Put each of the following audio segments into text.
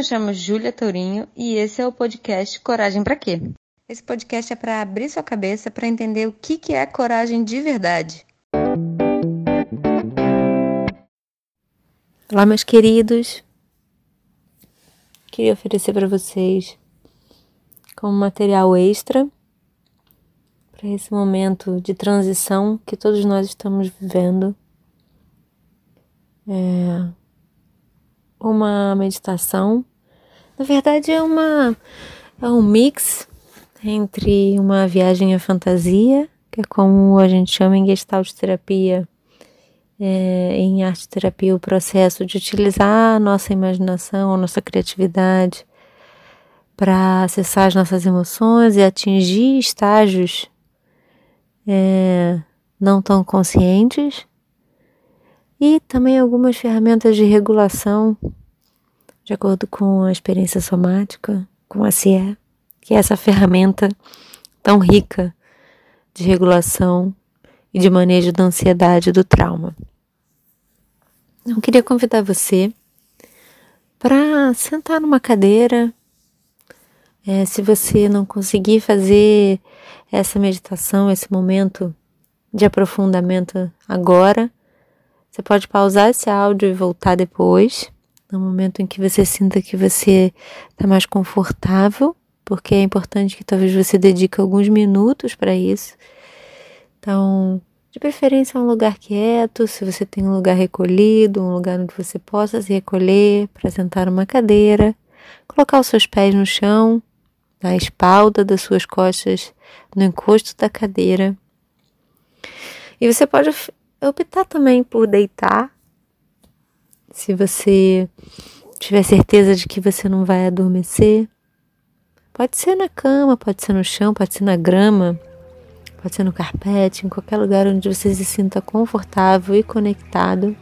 me chamo Júlia Tourinho e esse é o podcast Coragem para quê? Esse podcast é para abrir sua cabeça para entender o que, que é coragem de verdade. Olá, meus queridos. Queria oferecer para vocês como material extra para esse momento de transição que todos nós estamos vivendo. É uma meditação. Na verdade, é uma é um mix entre uma viagem à fantasia, que é como a gente chama em Gestalt terapia, é, em arte terapia, o processo de utilizar a nossa imaginação, a nossa criatividade para acessar as nossas emoções e atingir estágios é, não tão conscientes. E também algumas ferramentas de regulação, de acordo com a experiência somática, com a CIE, que é essa ferramenta tão rica de regulação e de manejo da ansiedade e do trauma. Eu queria convidar você para sentar numa cadeira. É, se você não conseguir fazer essa meditação, esse momento de aprofundamento agora, você pode pausar esse áudio e voltar depois, no momento em que você sinta que você está mais confortável, porque é importante que talvez você dedique alguns minutos para isso. Então, de preferência um lugar quieto, se você tem um lugar recolhido, um lugar onde você possa se recolher, para sentar numa cadeira, colocar os seus pés no chão, na espalda das suas costas, no encosto da cadeira. E você pode optar também por deitar. Se você tiver certeza de que você não vai adormecer, pode ser na cama, pode ser no chão, pode ser na grama, pode ser no carpete, em qualquer lugar onde você se sinta confortável e conectado.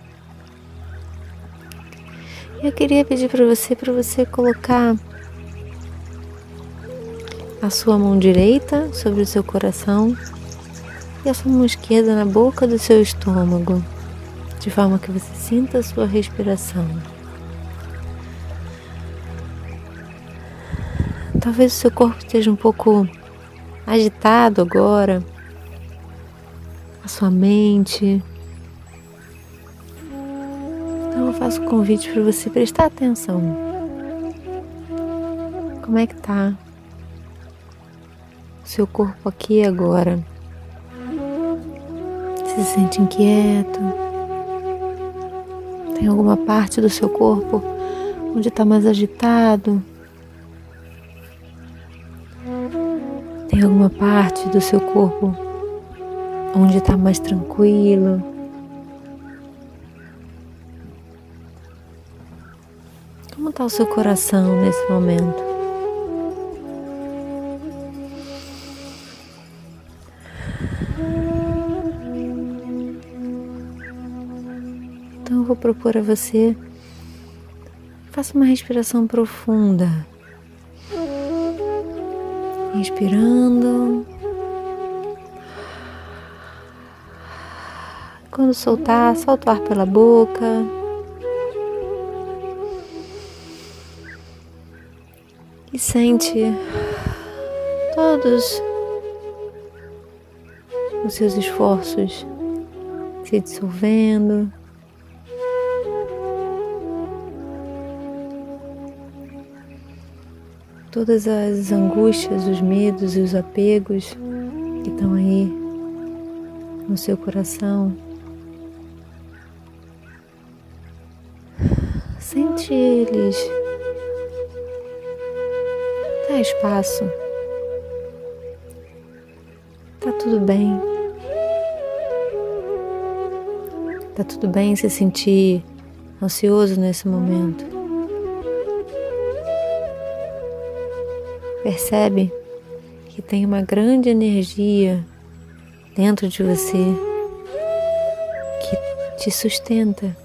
Eu queria pedir para você para você colocar a sua mão direita sobre o seu coração e a sua mão esquerda na boca do seu estômago, de forma que você sinta a sua respiração. Talvez o seu corpo esteja um pouco agitado agora, a sua mente. Então eu faço o convite para você prestar atenção. Como é que tá o seu corpo aqui agora? se sente inquieto? Tem alguma parte do seu corpo onde está mais agitado? Tem alguma parte do seu corpo onde está mais tranquilo? Como está o seu coração nesse momento? Vou propor a você, faça uma respiração profunda. Inspirando. Quando soltar, solta o ar pela boca. E sente todos os seus esforços se dissolvendo. Todas as angústias, os medos e os apegos que estão aí no seu coração. Sente eles. Dá espaço. Tá tudo bem. Tá tudo bem se sentir ansioso nesse momento. Percebe que tem uma grande energia dentro de você que te sustenta,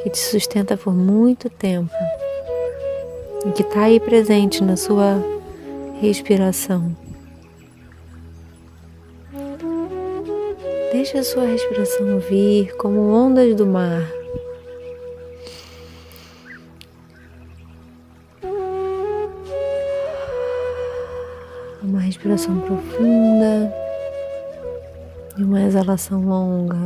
que te sustenta por muito tempo e que está aí presente na sua respiração. Deixa a sua respiração vir como ondas do mar inspiração profunda e uma exalação longa.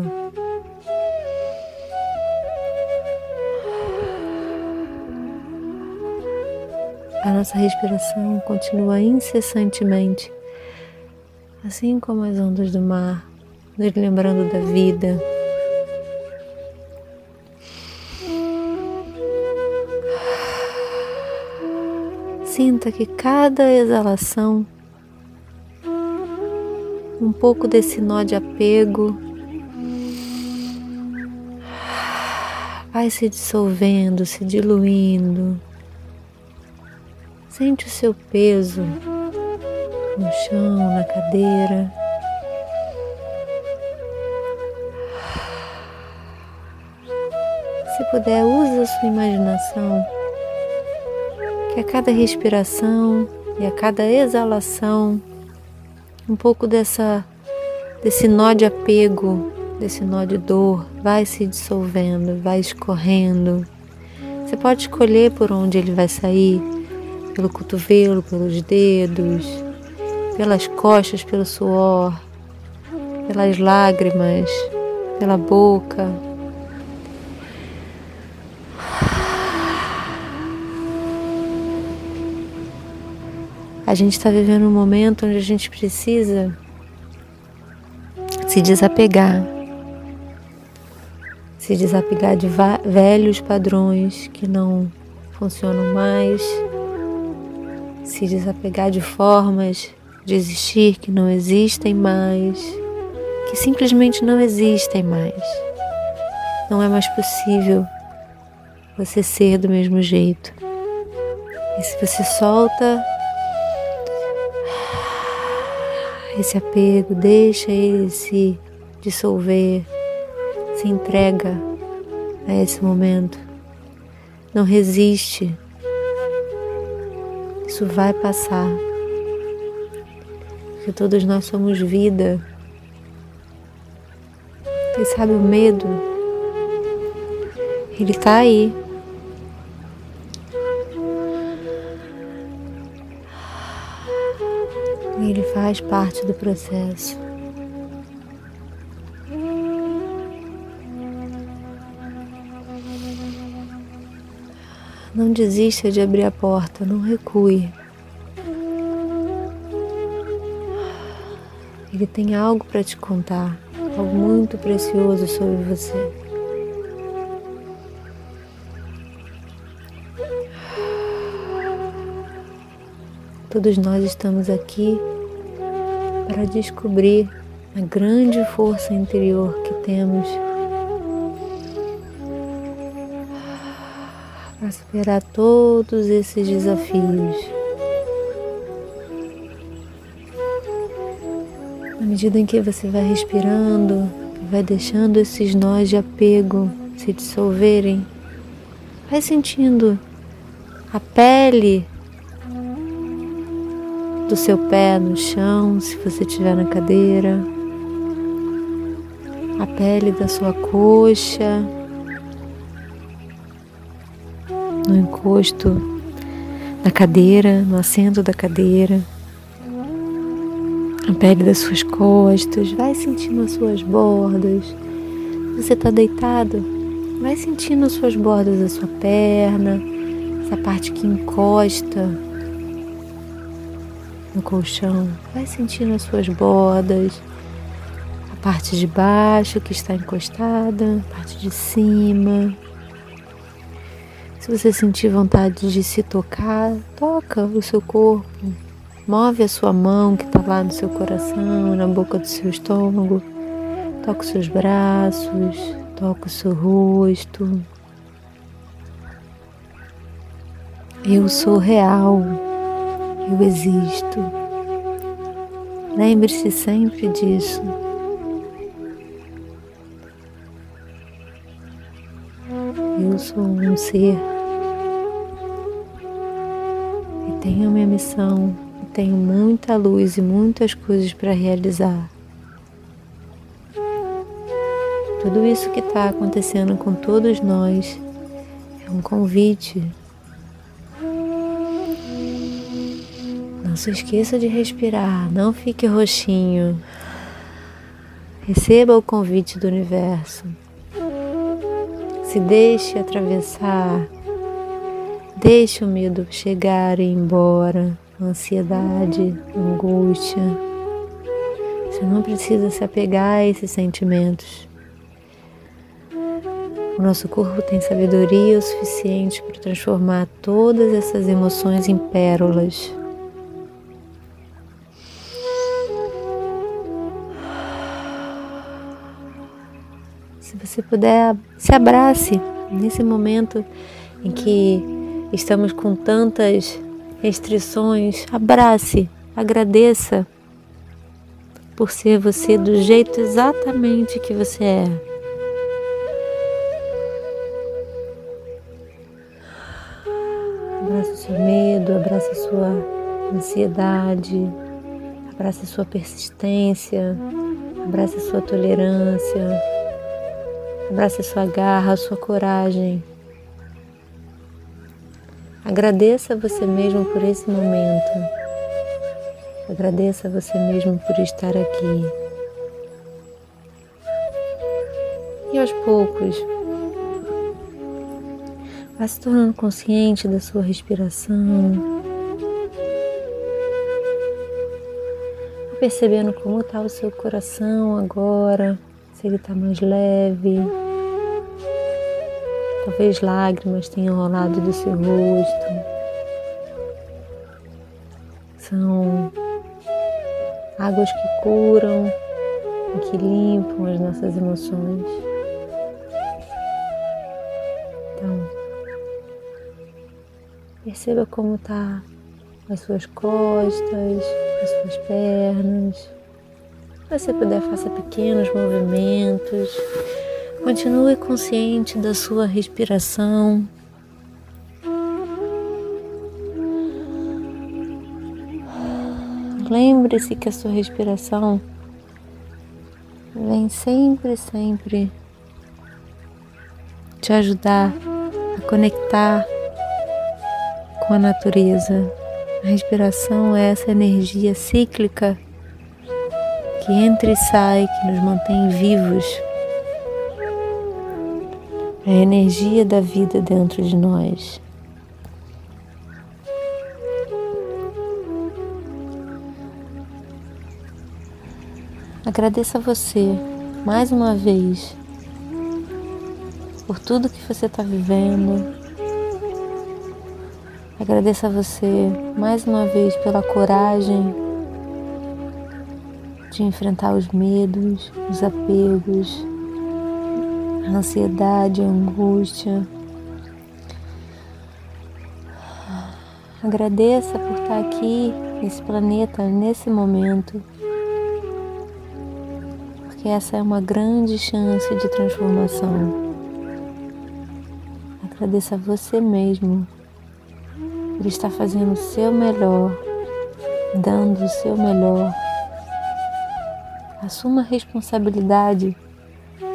A nossa respiração continua incessantemente, assim como as ondas do mar, nos lembrando da vida. Sinta que cada exalação, um pouco desse nó de apego, vai se dissolvendo, se diluindo. Sente o seu peso no chão, na cadeira. Se puder, use a sua imaginação que a cada respiração e a cada exalação, um pouco dessa desse nó de apego, desse nó de dor vai se dissolvendo, vai escorrendo. Você pode escolher por onde ele vai sair, pelo cotovelo, pelos dedos, pelas costas, pelo suor, pelas lágrimas, pela boca. A gente está vivendo um momento onde a gente precisa se desapegar, se desapegar de velhos padrões que não funcionam mais, se desapegar de formas de existir que não existem mais, que simplesmente não existem mais. Não é mais possível você ser do mesmo jeito. E se você solta esse apego, deixa ele se dissolver, se entrega a esse momento. Não resiste. Isso vai passar. Porque todos nós somos vida. E sabe o medo? Ele está aí. Faz parte do processo. Não desista de abrir a porta, não recue. Ele tem algo para te contar, algo muito precioso sobre você. Todos nós estamos aqui para descobrir a grande força interior que temos para superar todos esses desafios. Na medida em que você vai respirando, vai deixando esses nós de apego se dissolverem, vai sentindo a pele do seu pé no chão, se você estiver na cadeira, a pele da sua coxa, no encosto da cadeira, no assento da cadeira, a pele das suas costas, vai sentindo as suas bordas. Você está deitado, vai sentindo as suas bordas da sua perna, essa parte que encosta no colchão. Vai sentindo as suas bordas, a parte de baixo que está encostada, a parte de cima. Se você sentir vontade de se tocar, toca o seu corpo. Move a sua mão que está lá no seu coração, na boca do seu estômago. Toca os seus braços, toca o seu rosto. Eu sou real eu existo. Lembre-se sempre disso. Eu sou um ser e tenho minha missão, tenho muita luz e muitas coisas para realizar. Tudo isso que está acontecendo com todos nós é um convite se esqueça de respirar, não fique roxinho. Receba o convite do universo. Se deixe atravessar. Deixe o medo chegar e ir embora. Ansiedade, angústia. Você não precisa se apegar a esses sentimentos. O nosso corpo tem sabedoria o suficiente para transformar todas essas emoções em pérolas. Se puder, se abrace nesse momento em que estamos com tantas restrições. Abrace, agradeça por ser você do jeito exatamente que você é. Abraça o seu medo, abraça a sua ansiedade, abraça a sua persistência, abraça a sua tolerância. Abrace a sua garra, a sua coragem. Agradeça a você mesmo por esse momento. Agradeça a você mesmo por estar aqui. E aos poucos, vá se tornando consciente da sua respiração. Percebendo como está o seu coração agora, se ele está mais leve. Talvez lágrimas tenham rolado do seu rosto. São águas que curam e que limpam as nossas emoções. Então, perceba como está as suas costas, as suas pernas. Se você puder, faça pequenos movimentos Continue consciente da sua respiração. Lembre-se que a sua respiração vem sempre, sempre te ajudar a conectar com a natureza. A respiração é essa energia cíclica que entra e sai, que nos mantém vivos a energia da vida dentro de nós. Agradeça a você mais uma vez por tudo que você está vivendo. Agradeça a você mais uma vez pela coragem de enfrentar os medos, os apegos, ansiedade, angústia. Agradeça por estar aqui nesse planeta, nesse momento, porque essa é uma grande chance de transformação. Agradeça a você mesmo por estar fazendo o seu melhor, dando o seu melhor. Assuma a responsabilidade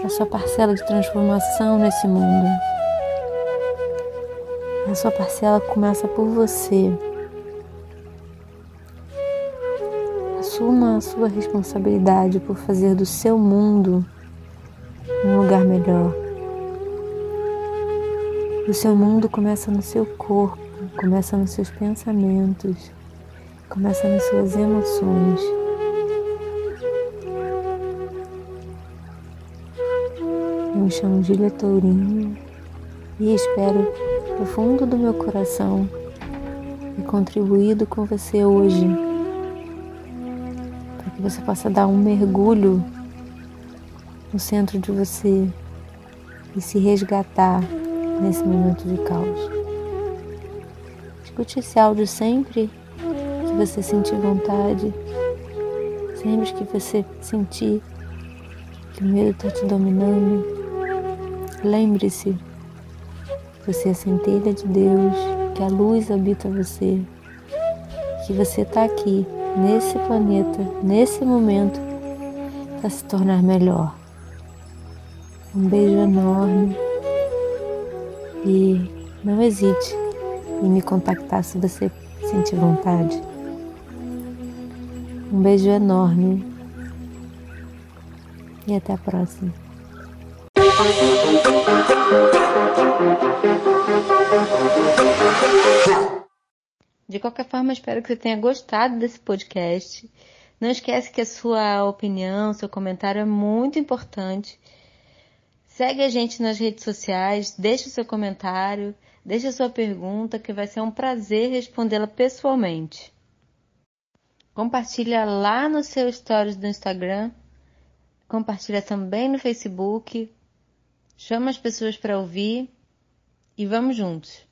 a sua parcela de transformação nesse mundo. A sua parcela começa por você. Assuma a sua responsabilidade por fazer do seu mundo um lugar melhor. O seu mundo começa no seu corpo, começa nos seus pensamentos, começa nas suas emoções. Me chamo Julia Tourinho e espero do fundo do meu coração ter contribuído com você hoje para que você possa dar um mergulho no centro de você e se resgatar nesse momento de caos. Escute esse áudio sempre que você sentir vontade, sempre que você sentir que o medo está te dominando. Lembre-se, você é a centelha de Deus, que a luz habita você, que você está aqui, nesse planeta, nesse momento, para se tornar melhor. Um beijo enorme e não hesite em me contactar se você sentir vontade. Um beijo enorme e até a próxima. De qualquer forma, espero que você tenha gostado desse podcast. Não esquece que a sua opinião, seu comentário é muito importante. Segue a gente nas redes sociais, deixe o seu comentário, deixe a sua pergunta, que vai ser um prazer respondê-la pessoalmente. Compartilha lá no seu stories do Instagram, compartilha também no Facebook, chama as pessoas para ouvir e vamos juntos.